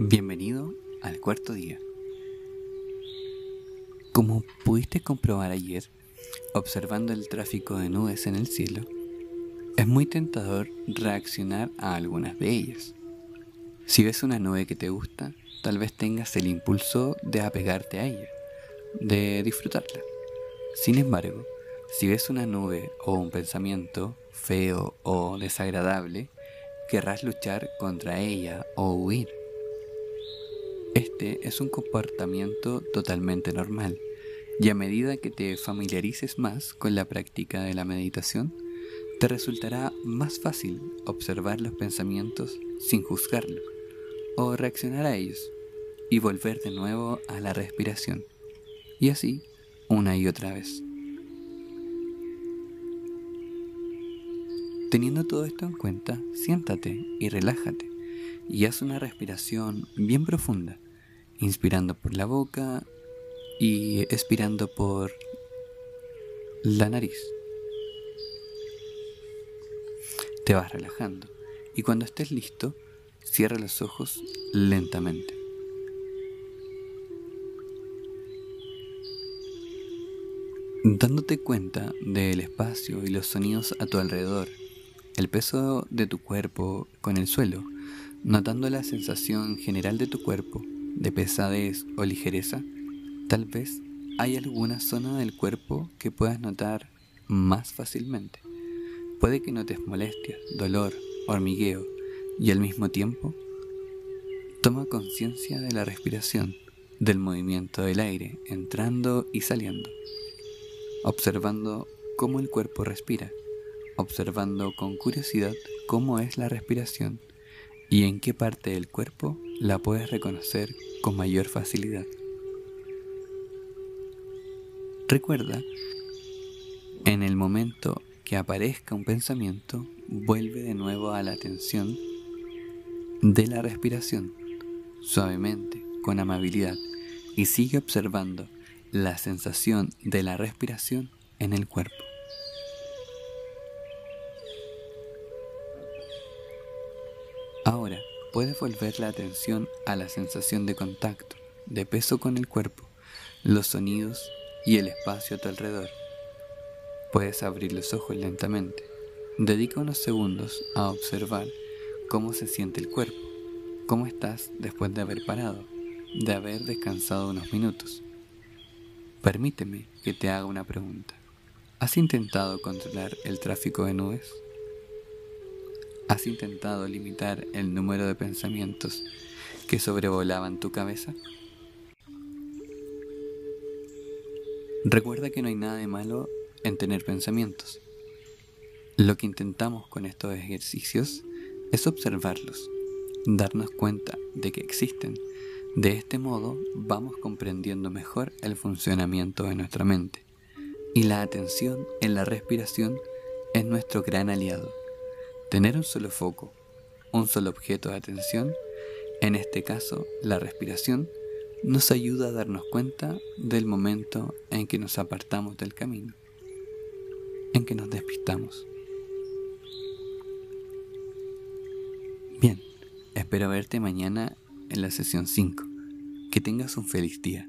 Bienvenido al cuarto día. Como pudiste comprobar ayer, observando el tráfico de nubes en el cielo, es muy tentador reaccionar a algunas de ellas. Si ves una nube que te gusta, tal vez tengas el impulso de apegarte a ella, de disfrutarla. Sin embargo, si ves una nube o un pensamiento feo o desagradable, querrás luchar contra ella o huir. Este es un comportamiento totalmente normal y a medida que te familiarices más con la práctica de la meditación, te resultará más fácil observar los pensamientos sin juzgarlos o reaccionar a ellos y volver de nuevo a la respiración. Y así una y otra vez. Teniendo todo esto en cuenta, siéntate y relájate y haz una respiración bien profunda inspirando por la boca y expirando por la nariz. Te vas relajando y cuando estés listo, cierra los ojos lentamente. Dándote cuenta del espacio y los sonidos a tu alrededor, el peso de tu cuerpo con el suelo, notando la sensación general de tu cuerpo de pesadez o ligereza, tal vez hay alguna zona del cuerpo que puedas notar más fácilmente. Puede que notes molestias, dolor, hormigueo y al mismo tiempo toma conciencia de la respiración, del movimiento del aire entrando y saliendo, observando cómo el cuerpo respira, observando con curiosidad cómo es la respiración y en qué parte del cuerpo la puedes reconocer con mayor facilidad. Recuerda, en el momento que aparezca un pensamiento, vuelve de nuevo a la atención de la respiración, suavemente, con amabilidad, y sigue observando la sensación de la respiración en el cuerpo. Ahora, puedes volver la atención a la sensación de contacto, de peso con el cuerpo, los sonidos y el espacio a tu alrededor. Puedes abrir los ojos lentamente. Dedica unos segundos a observar cómo se siente el cuerpo, cómo estás después de haber parado, de haber descansado unos minutos. Permíteme que te haga una pregunta. ¿Has intentado controlar el tráfico de nubes? ¿Has intentado limitar el número de pensamientos que sobrevolaban tu cabeza? Recuerda que no hay nada de malo en tener pensamientos. Lo que intentamos con estos ejercicios es observarlos, darnos cuenta de que existen. De este modo vamos comprendiendo mejor el funcionamiento de nuestra mente. Y la atención en la respiración es nuestro gran aliado. Tener un solo foco, un solo objeto de atención, en este caso la respiración, nos ayuda a darnos cuenta del momento en que nos apartamos del camino, en que nos despistamos. Bien, espero verte mañana en la sesión 5. Que tengas un feliz día.